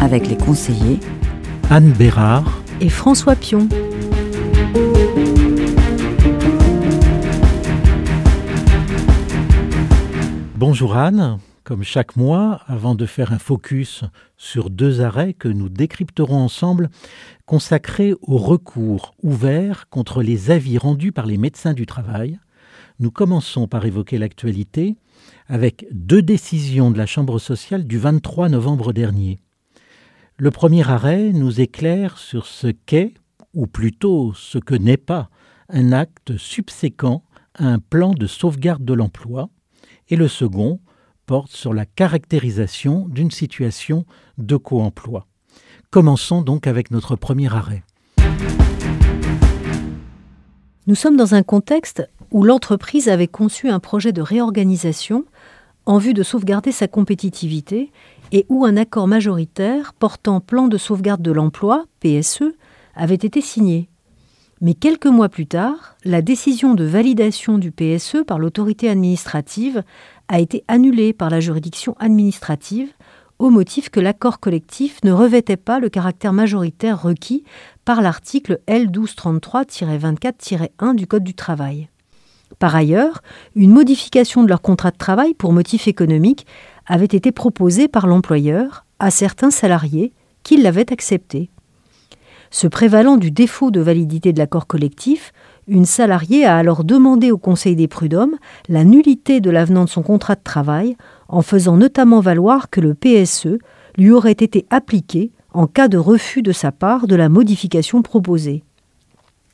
Avec les conseillers Anne Bérard et François Pion. Bonjour Anne. Comme chaque mois, avant de faire un focus sur deux arrêts que nous décrypterons ensemble, consacrés au recours ouvert contre les avis rendus par les médecins du travail, nous commençons par évoquer l'actualité avec deux décisions de la Chambre sociale du 23 novembre dernier. Le premier arrêt nous éclaire sur ce qu'est, ou plutôt ce que n'est pas, un acte subséquent à un plan de sauvegarde de l'emploi, et le second porte sur la caractérisation d'une situation de co-emploi. Commençons donc avec notre premier arrêt. Nous sommes dans un contexte où l'entreprise avait conçu un projet de réorganisation en vue de sauvegarder sa compétitivité et où un accord majoritaire portant plan de sauvegarde de l'emploi, PSE, avait été signé. Mais quelques mois plus tard, la décision de validation du PSE par l'autorité administrative a été annulée par la juridiction administrative au motif que l'accord collectif ne revêtait pas le caractère majoritaire requis par l'article L1233-24-1 du Code du travail. Par ailleurs, une modification de leur contrat de travail pour motif économique avait été proposée par l'employeur à certains salariés qui l'avaient accepté. Se prévalant du défaut de validité de l'accord collectif, une salariée a alors demandé au Conseil des prud'hommes la nullité de l'avenant de son contrat de travail, en faisant notamment valoir que le PSE lui aurait été appliqué en cas de refus de sa part de la modification proposée.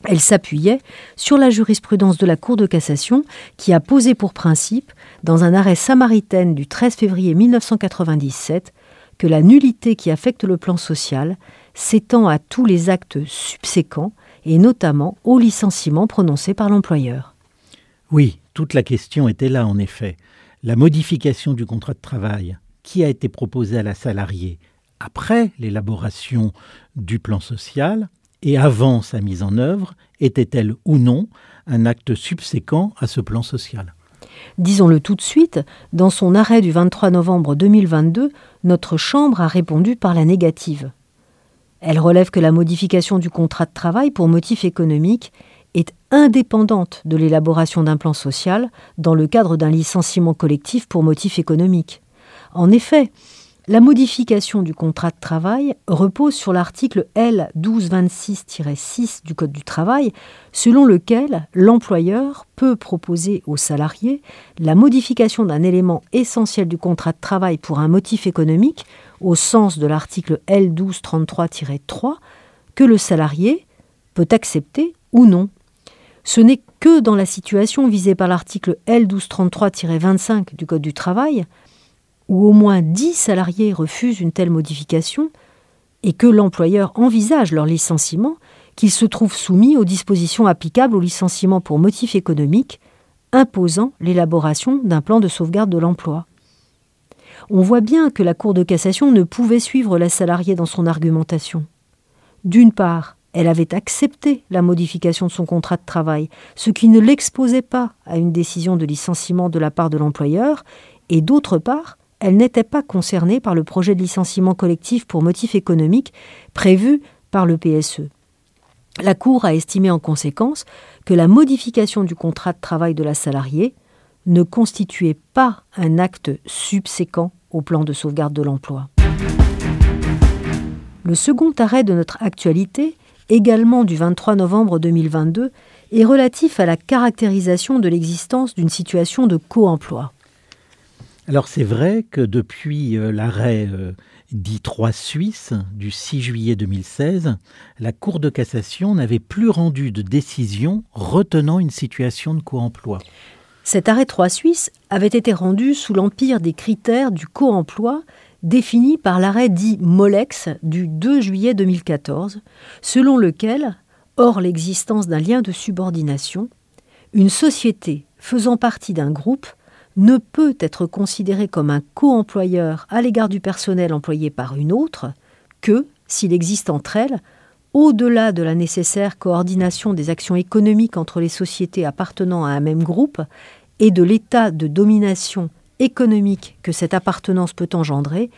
Elle s'appuyait sur la jurisprudence de la Cour de cassation qui a posé pour principe, dans un arrêt samaritaine du 13 février 1997, que la nullité qui affecte le plan social s'étend à tous les actes subséquents et notamment au licenciement prononcé par l'employeur. Oui, toute la question était là en effet. La modification du contrat de travail qui a été proposée à la salariée après l'élaboration du plan social et avant sa mise en œuvre était-elle ou non un acte subséquent à ce plan social? Disons-le tout de suite, dans son arrêt du 23 novembre 2022, notre Chambre a répondu par la négative. Elle relève que la modification du contrat de travail pour motif économique est indépendante de l'élaboration d'un plan social dans le cadre d'un licenciement collectif pour motif économique. En effet, la modification du contrat de travail repose sur l'article L 1226-6 du Code du travail, selon lequel l'employeur peut proposer aux salariés la modification d'un élément essentiel du contrat de travail pour un motif économique, au sens de l'article L 1233-3, que le salarié peut accepter ou non. Ce n'est que dans la situation visée par l'article L 1233-25 du Code du travail où au moins 10 salariés refusent une telle modification et que l'employeur envisage leur licenciement, qu'ils se trouvent soumis aux dispositions applicables au licenciement pour motif économique, imposant l'élaboration d'un plan de sauvegarde de l'emploi. On voit bien que la Cour de cassation ne pouvait suivre la salariée dans son argumentation. D'une part, elle avait accepté la modification de son contrat de travail, ce qui ne l'exposait pas à une décision de licenciement de la part de l'employeur, et d'autre part, elle n'était pas concernée par le projet de licenciement collectif pour motif économique prévu par le PSE. La Cour a estimé en conséquence que la modification du contrat de travail de la salariée ne constituait pas un acte subséquent au plan de sauvegarde de l'emploi. Le second arrêt de notre actualité, également du 23 novembre 2022, est relatif à la caractérisation de l'existence d'une situation de co-emploi. Alors c'est vrai que depuis euh, l'arrêt euh, dit 3 Suisse du 6 juillet 2016, la Cour de cassation n'avait plus rendu de décision retenant une situation de co-emploi. Cet arrêt 3 Suisse avait été rendu sous l'empire des critères du co-emploi définie par l'arrêt dit Molex du 2 juillet 2014, selon lequel, hors l'existence d'un lien de subordination, une société faisant partie d'un groupe ne peut être considérée comme un co-employeur à l'égard du personnel employé par une autre que s'il existe entre elles, au-delà de la nécessaire coordination des actions économiques entre les sociétés appartenant à un même groupe et de l'état de domination économique que cette appartenance peut engendrer,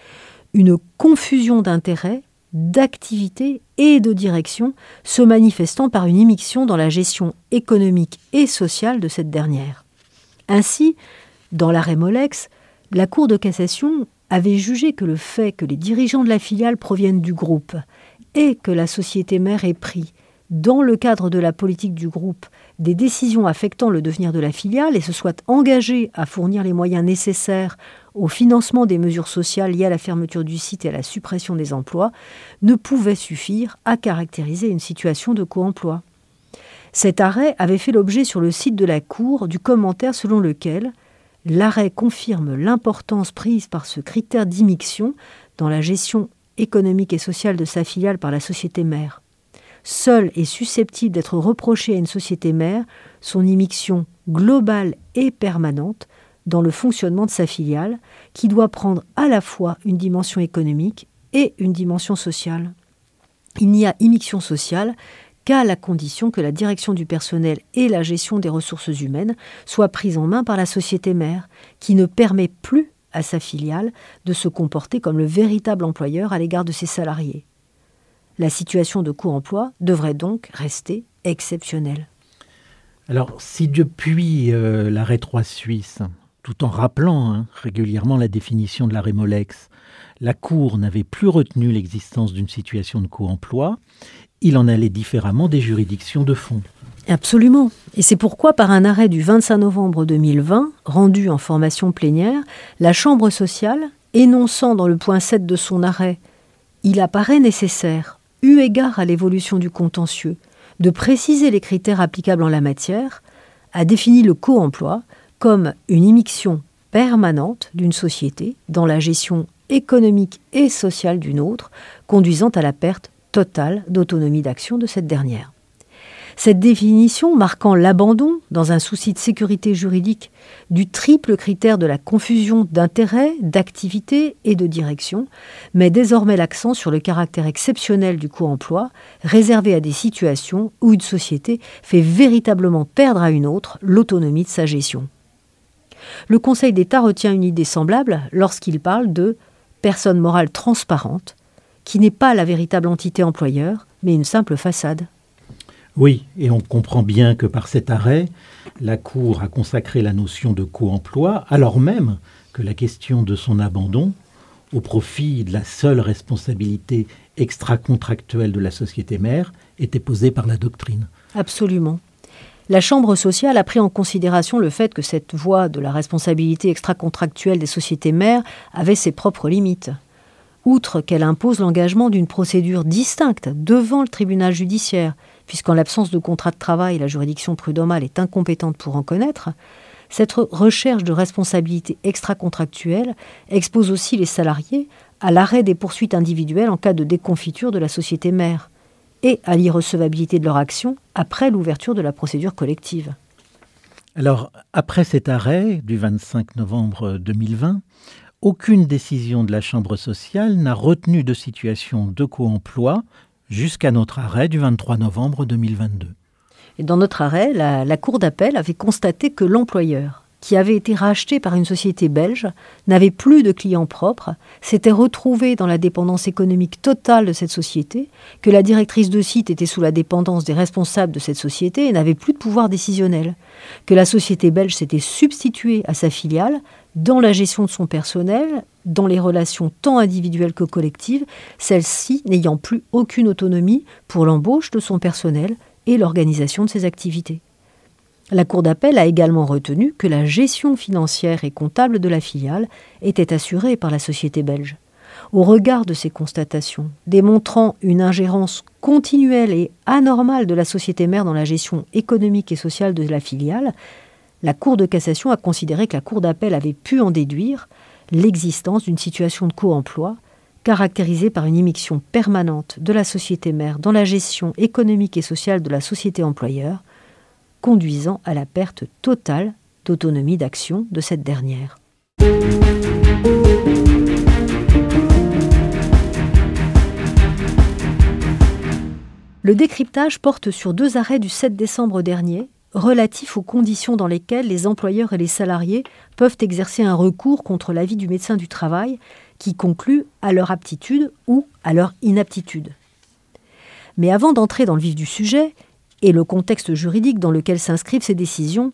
une confusion d'intérêts, d'activités et de direction se manifestant par une immixtion dans la gestion économique et sociale de cette dernière. Ainsi, dans l'arrêt Molex, la Cour de cassation avait jugé que le fait que les dirigeants de la filiale proviennent du groupe et que la société mère ait pris, dans le cadre de la politique du groupe, des décisions affectant le devenir de la filiale et se soit engagé à fournir les moyens nécessaires au financement des mesures sociales liées à la fermeture du site et à la suppression des emplois, ne pouvait suffire à caractériser une situation de co-emploi. Cet arrêt avait fait l'objet sur le site de la Cour du commentaire selon lequel l'arrêt confirme l'importance prise par ce critère d'immixtion dans la gestion économique et sociale de sa filiale par la société mère. Seule est susceptible d'être reprochée à une société mère son immixtion globale et permanente dans le fonctionnement de sa filiale, qui doit prendre à la fois une dimension économique et une dimension sociale. Il n'y a immixtion sociale qu'à la condition que la direction du personnel et la gestion des ressources humaines soient prises en main par la société mère, qui ne permet plus à sa filiale de se comporter comme le véritable employeur à l'égard de ses salariés. La situation de co-emploi devrait donc rester exceptionnelle. Alors, si depuis euh, l'arrêt 3 suisse, tout en rappelant hein, régulièrement la définition de l'arrêt Molex, la Cour n'avait plus retenu l'existence d'une situation de co-emploi, il en allait différemment des juridictions de fond. Absolument. Et c'est pourquoi, par un arrêt du 25 novembre 2020, rendu en formation plénière, la Chambre sociale, énonçant dans le point 7 de son arrêt Il apparaît nécessaire, eu égard à l'évolution du contentieux, de préciser les critères applicables en la matière, a défini le co-emploi comme une immixtion permanente d'une société dans la gestion économique et sociale d'une autre, conduisant à la perte totale d'autonomie d'action de cette dernière. Cette définition marquant l'abandon, dans un souci de sécurité juridique, du triple critère de la confusion d'intérêt, d'activité et de direction, met désormais l'accent sur le caractère exceptionnel du co-emploi, réservé à des situations où une société fait véritablement perdre à une autre l'autonomie de sa gestion. Le Conseil d'État retient une idée semblable lorsqu'il parle de personne morale transparente, qui n'est pas la véritable entité employeur, mais une simple façade. Oui, et on comprend bien que par cet arrêt, la Cour a consacré la notion de co-emploi, alors même que la question de son abandon, au profit de la seule responsabilité extra-contractuelle de la société mère, était posée par la doctrine. Absolument. La Chambre sociale a pris en considération le fait que cette voie de la responsabilité extra-contractuelle des sociétés mères avait ses propres limites. Outre qu'elle impose l'engagement d'une procédure distincte devant le tribunal judiciaire, puisqu'en l'absence de contrat de travail, la juridiction prud'homale est incompétente pour en connaître, cette recherche de responsabilité extra-contractuelle expose aussi les salariés à l'arrêt des poursuites individuelles en cas de déconfiture de la société mère et à l'irrecevabilité de leur action après l'ouverture de la procédure collective. Alors, après cet arrêt du 25 novembre 2020, aucune décision de la Chambre sociale n'a retenu de situation de co-emploi jusqu'à notre arrêt du 23 novembre 2022. Et dans notre arrêt, la, la Cour d'appel avait constaté que l'employeur, qui avait été racheté par une société belge, n'avait plus de clients propres, s'était retrouvé dans la dépendance économique totale de cette société, que la directrice de site était sous la dépendance des responsables de cette société et n'avait plus de pouvoir décisionnel, que la société belge s'était substituée à sa filiale dans la gestion de son personnel, dans les relations tant individuelles que collectives, celle-ci n'ayant plus aucune autonomie pour l'embauche de son personnel et l'organisation de ses activités. La Cour d'appel a également retenu que la gestion financière et comptable de la filiale était assurée par la société belge. Au regard de ces constatations, démontrant une ingérence continuelle et anormale de la société mère dans la gestion économique et sociale de la filiale, la Cour de cassation a considéré que la Cour d'appel avait pu en déduire l'existence d'une situation de co-emploi caractérisée par une immixtion permanente de la société mère dans la gestion économique et sociale de la société employeur, conduisant à la perte totale d'autonomie d'action de cette dernière. Le décryptage porte sur deux arrêts du 7 décembre dernier relatifs aux conditions dans lesquelles les employeurs et les salariés peuvent exercer un recours contre l'avis du médecin du travail qui conclut à leur aptitude ou à leur inaptitude. Mais avant d'entrer dans le vif du sujet et le contexte juridique dans lequel s'inscrivent ces décisions,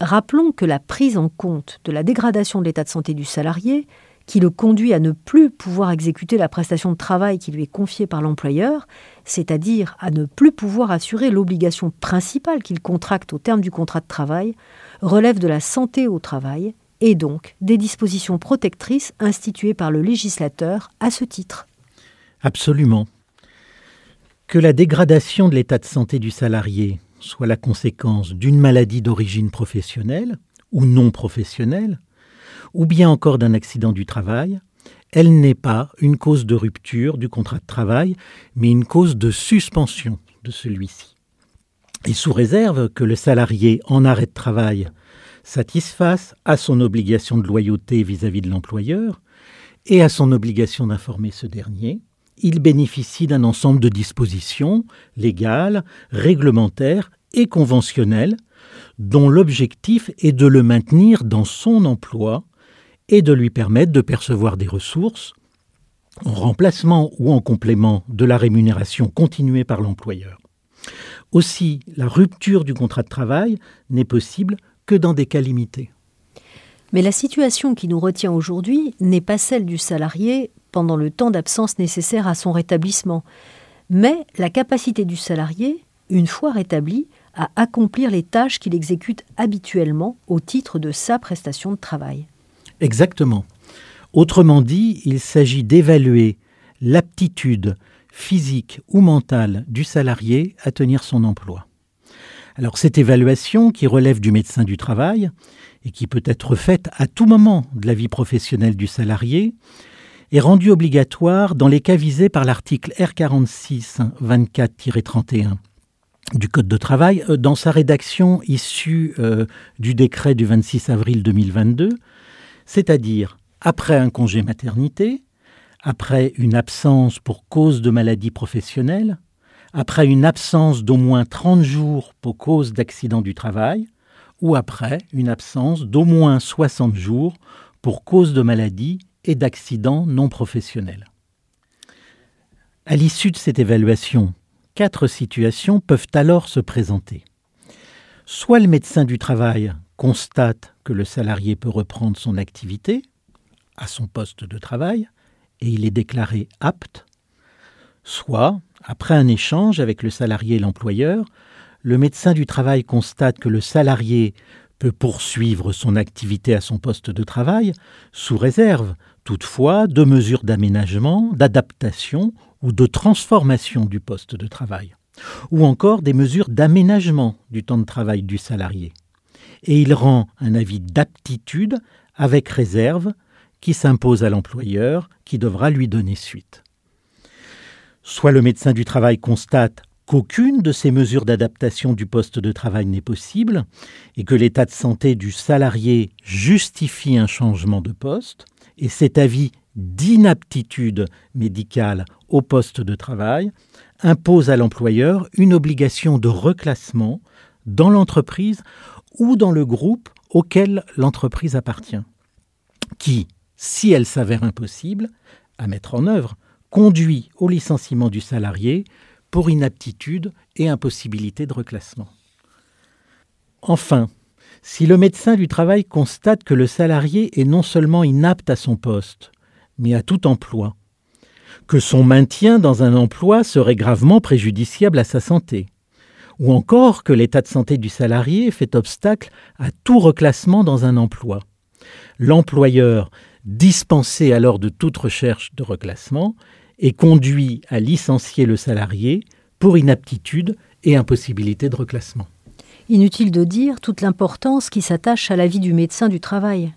rappelons que la prise en compte de la dégradation de l'état de santé du salarié, qui le conduit à ne plus pouvoir exécuter la prestation de travail qui lui est confiée par l'employeur, c'est-à-dire à ne plus pouvoir assurer l'obligation principale qu'il contracte au terme du contrat de travail, relève de la santé au travail et donc des dispositions protectrices instituées par le législateur à ce titre. Absolument. Que la dégradation de l'état de santé du salarié soit la conséquence d'une maladie d'origine professionnelle ou non professionnelle, ou bien encore d'un accident du travail, elle n'est pas une cause de rupture du contrat de travail, mais une cause de suspension de celui-ci. Et sous réserve que le salarié en arrêt de travail satisfasse à son obligation de loyauté vis-à-vis de l'employeur et à son obligation d'informer ce dernier, il bénéficie d'un ensemble de dispositions légales, réglementaires et conventionnelles dont l'objectif est de le maintenir dans son emploi et de lui permettre de percevoir des ressources en remplacement ou en complément de la rémunération continuée par l'employeur. Aussi, la rupture du contrat de travail n'est possible que dans des cas limités. Mais la situation qui nous retient aujourd'hui n'est pas celle du salarié pendant le temps d'absence nécessaire à son rétablissement, mais la capacité du salarié, une fois rétabli, à accomplir les tâches qu'il exécute habituellement au titre de sa prestation de travail. Exactement. Autrement dit, il s'agit d'évaluer l'aptitude physique ou mentale du salarié à tenir son emploi. Alors cette évaluation, qui relève du médecin du travail et qui peut être faite à tout moment de la vie professionnelle du salarié, est rendue obligatoire dans les cas visés par l'article R46 24-31 du Code de travail, euh, dans sa rédaction issue euh, du décret du 26 avril 2022, c'est-à-dire après un congé maternité, après une absence pour cause de maladie professionnelle, après une absence d'au moins 30 jours pour cause d'accident du travail, ou après une absence d'au moins 60 jours pour cause de maladie et d'accident non professionnel. À l'issue de cette évaluation, quatre situations peuvent alors se présenter. Soit le médecin du travail constate que le salarié peut reprendre son activité à son poste de travail et il est déclaré apte, soit, après un échange avec le salarié et l'employeur, le médecin du travail constate que le salarié peut poursuivre son activité à son poste de travail, sous réserve, toutefois, de mesures d'aménagement, d'adaptation ou de transformation du poste de travail, ou encore des mesures d'aménagement du temps de travail du salarié. Et il rend un avis d'aptitude avec réserve qui s'impose à l'employeur qui devra lui donner suite. Soit le médecin du travail constate qu'aucune de ces mesures d'adaptation du poste de travail n'est possible et que l'état de santé du salarié justifie un changement de poste, et cet avis d'inaptitude médicale au poste de travail impose à l'employeur une obligation de reclassement dans l'entreprise ou dans le groupe auquel l'entreprise appartient, qui, si elle s'avère impossible à mettre en œuvre, conduit au licenciement du salarié pour inaptitude et impossibilité de reclassement. Enfin, si le médecin du travail constate que le salarié est non seulement inapte à son poste, mais à tout emploi, que son maintien dans un emploi serait gravement préjudiciable à sa santé, ou encore que l'état de santé du salarié fait obstacle à tout reclassement dans un emploi. L'employeur, dispensé alors de toute recherche de reclassement, est conduit à licencier le salarié pour inaptitude et impossibilité de reclassement. Inutile de dire toute l'importance qui s'attache à la vie du médecin du travail.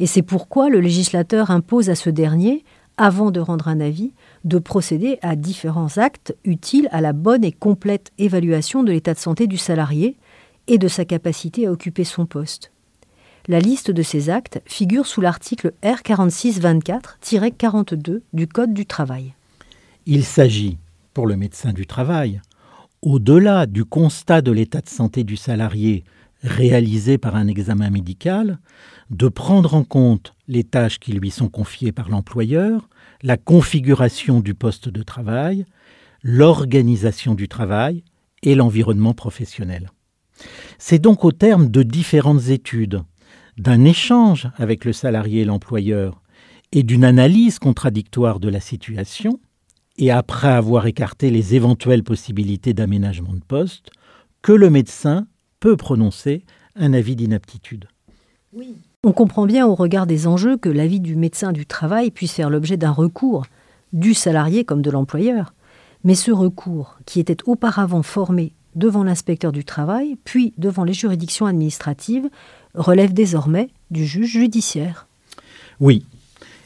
Et c'est pourquoi le législateur impose à ce dernier, avant de rendre un avis, de procéder à différents actes utiles à la bonne et complète évaluation de l'état de santé du salarié et de sa capacité à occuper son poste. La liste de ces actes figure sous l'article R4624-42 du Code du travail. Il s'agit, pour le médecin du travail, au-delà du constat de l'état de santé du salarié réalisé par un examen médical, de prendre en compte les tâches qui lui sont confiées par l'employeur, la configuration du poste de travail, l'organisation du travail et l'environnement professionnel. C'est donc au terme de différentes études, d'un échange avec le salarié et l'employeur et d'une analyse contradictoire de la situation, et après avoir écarté les éventuelles possibilités d'aménagement de poste, que le médecin peut prononcer un avis d'inaptitude. Oui. On comprend bien au regard des enjeux que l'avis du médecin du travail puisse faire l'objet d'un recours, du salarié comme de l'employeur. Mais ce recours, qui était auparavant formé devant l'inspecteur du travail, puis devant les juridictions administratives, relève désormais du juge judiciaire. Oui,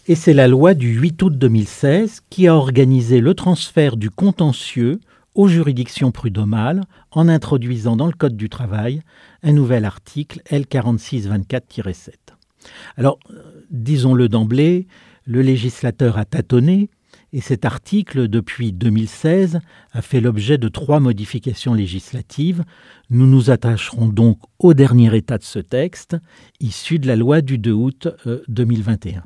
et c'est la loi du 8 août 2016 qui a organisé le transfert du contentieux aux juridictions prud'homales en introduisant dans le Code du travail un nouvel article L4624-7. Alors, disons-le d'emblée, le législateur a tâtonné et cet article, depuis 2016, a fait l'objet de trois modifications législatives. Nous nous attacherons donc au dernier état de ce texte, issu de la loi du 2 août 2021.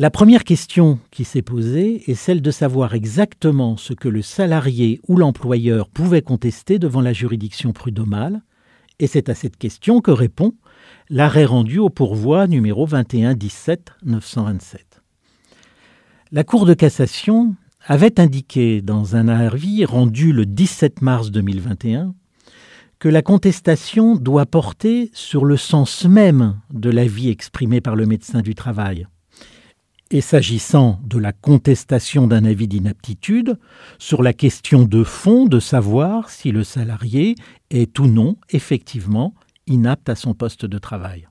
La première question qui s'est posée est celle de savoir exactement ce que le salarié ou l'employeur pouvait contester devant la juridiction prud'homale, et c'est à cette question que répond l'arrêt rendu au pourvoi numéro 21 17 927. La Cour de cassation avait indiqué dans un avis rendu le 17 mars 2021 que la contestation doit porter sur le sens même de l'avis exprimé par le médecin du travail. Et s'agissant de la contestation d'un avis d'inaptitude, sur la question de fond de savoir si le salarié est ou non effectivement inapte à son poste de travail.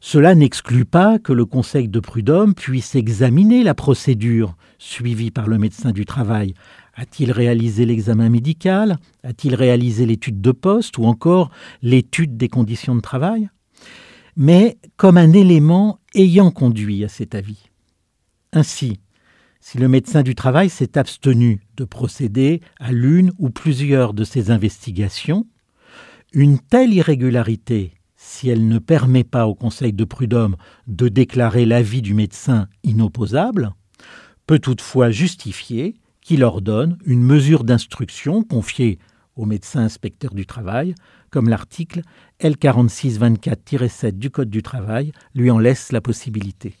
Cela n'exclut pas que le Conseil de prud'homme puisse examiner la procédure suivie par le médecin du travail. A-t-il réalisé l'examen médical? A-t-il réalisé l'étude de poste ou encore l'étude des conditions de travail? Mais comme un élément ayant conduit à cet avis. Ainsi, si le médecin du travail s'est abstenu de procéder à l'une ou plusieurs de ces investigations, une telle irrégularité si elle ne permet pas au Conseil de prud'homme de déclarer l'avis du médecin inopposable, peut toutefois justifier qu'il ordonne une mesure d'instruction confiée au médecin inspecteur du travail, comme l'article L4624-7 du Code du travail lui en laisse la possibilité.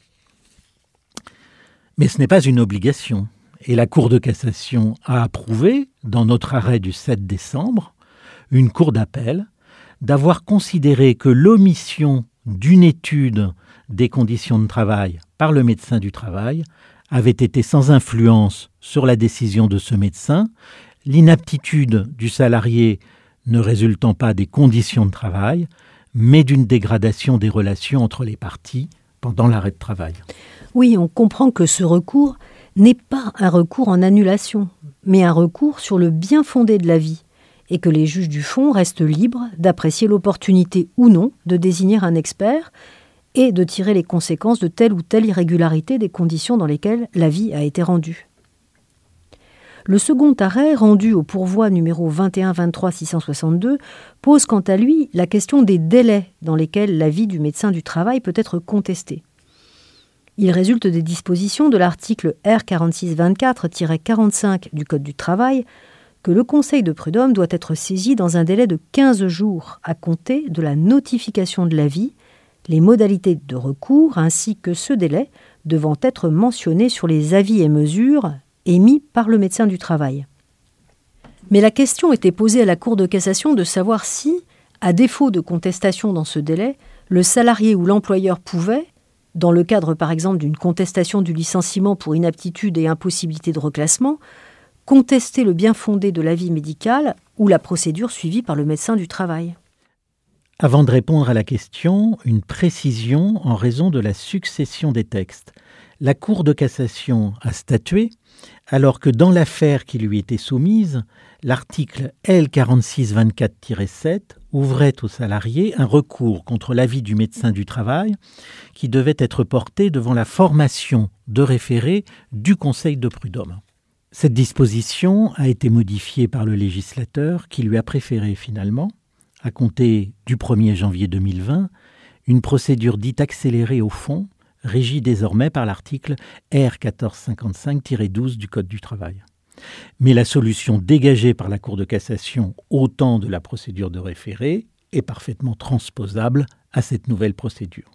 Mais ce n'est pas une obligation, et la Cour de cassation a approuvé, dans notre arrêt du 7 décembre, une cour d'appel d'avoir considéré que l'omission d'une étude des conditions de travail par le médecin du travail avait été sans influence sur la décision de ce médecin, l'inaptitude du salarié ne résultant pas des conditions de travail, mais d'une dégradation des relations entre les parties pendant l'arrêt de travail. Oui, on comprend que ce recours n'est pas un recours en annulation, mais un recours sur le bien fondé de la vie, et que les juges du fond restent libres d'apprécier l'opportunité ou non de désigner un expert et de tirer les conséquences de telle ou telle irrégularité des conditions dans lesquelles l'avis a été rendu. Le second arrêt, rendu au pourvoi numéro 21-23-662, pose quant à lui la question des délais dans lesquels l'avis du médecin du travail peut être contesté. Il résulte des dispositions de l'article R4624-45 du Code du travail que le Conseil de prud'homme doit être saisi dans un délai de 15 jours à compter de la notification de l'avis, les modalités de recours ainsi que ce délai devant être mentionnés sur les avis et mesures émis par le médecin du travail. Mais la question était posée à la Cour de cassation de savoir si, à défaut de contestation dans ce délai, le salarié ou l'employeur pouvait, dans le cadre par exemple d'une contestation du licenciement pour inaptitude et impossibilité de reclassement, contester le bien fondé de l'avis médical ou la procédure suivie par le médecin du travail. Avant de répondre à la question, une précision en raison de la succession des textes. La Cour de cassation a statué, alors que dans l'affaire qui lui était soumise, l'article L4624-7 ouvrait aux salariés un recours contre l'avis du médecin du travail qui devait être porté devant la formation de référé du Conseil de prud'homme. Cette disposition a été modifiée par le législateur qui lui a préféré finalement à compter du 1er janvier 2020, une procédure dite accélérée au fond, régie désormais par l'article R 1455-12 du Code du travail. Mais la solution dégagée par la Cour de cassation au temps de la procédure de référé est parfaitement transposable à cette nouvelle procédure.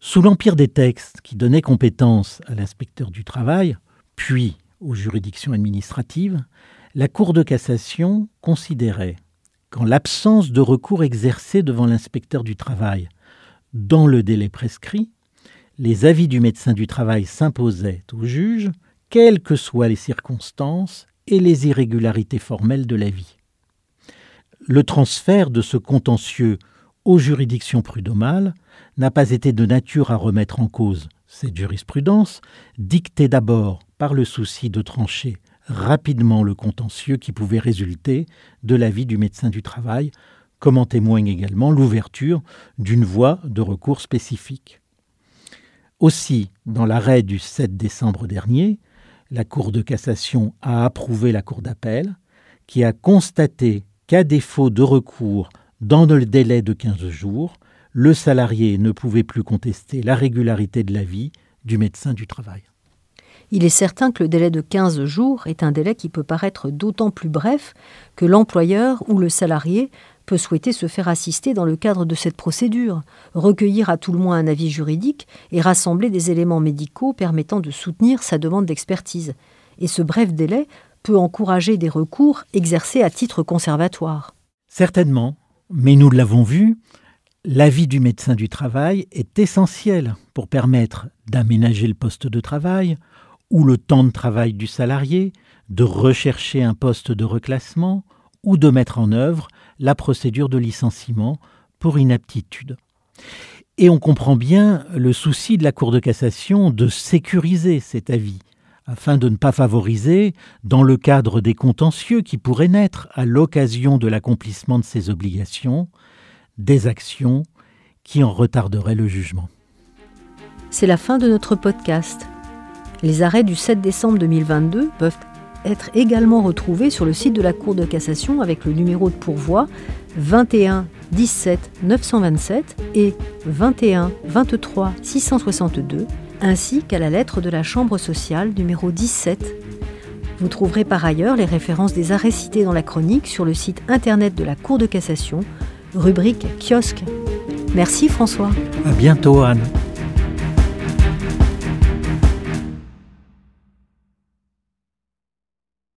Sous l'empire des textes qui donnaient compétence à l'inspecteur du travail, puis aux juridictions administratives, la Cour de cassation considérait qu'en l'absence de recours exercé devant l'inspecteur du travail dans le délai prescrit, les avis du médecin du travail s'imposaient au juge, quelles que soient les circonstances et les irrégularités formelles de l'avis. Le transfert de ce contentieux aux juridictions prud'homales n'a pas été de nature à remettre en cause cette jurisprudence, dictée d'abord par le souci de trancher rapidement le contentieux qui pouvait résulter de l'avis du médecin du travail, comme en témoigne également l'ouverture d'une voie de recours spécifique. Aussi, dans l'arrêt du 7 décembre dernier, la Cour de cassation a approuvé la Cour d'appel, qui a constaté qu'à défaut de recours dans le délai de 15 jours, le salarié ne pouvait plus contester la régularité de l'avis du médecin du travail. Il est certain que le délai de 15 jours est un délai qui peut paraître d'autant plus bref que l'employeur ou le salarié peut souhaiter se faire assister dans le cadre de cette procédure, recueillir à tout le moins un avis juridique et rassembler des éléments médicaux permettant de soutenir sa demande d'expertise. Et ce bref délai peut encourager des recours exercés à titre conservatoire. Certainement, mais nous l'avons vu, l'avis du médecin du travail est essentiel pour permettre d'aménager le poste de travail, ou le temps de travail du salarié, de rechercher un poste de reclassement ou de mettre en œuvre la procédure de licenciement pour inaptitude. Et on comprend bien le souci de la Cour de cassation de sécuriser cet avis, afin de ne pas favoriser, dans le cadre des contentieux qui pourraient naître à l'occasion de l'accomplissement de ces obligations, des actions qui en retarderaient le jugement. C'est la fin de notre podcast. Les arrêts du 7 décembre 2022 peuvent être également retrouvés sur le site de la Cour de cassation avec le numéro de pourvoi 21 17 927 et 21 23 662, ainsi qu'à la lettre de la Chambre sociale numéro 17. Vous trouverez par ailleurs les références des arrêts cités dans la chronique sur le site internet de la Cour de cassation, rubrique kiosque. Merci François. À bientôt Anne.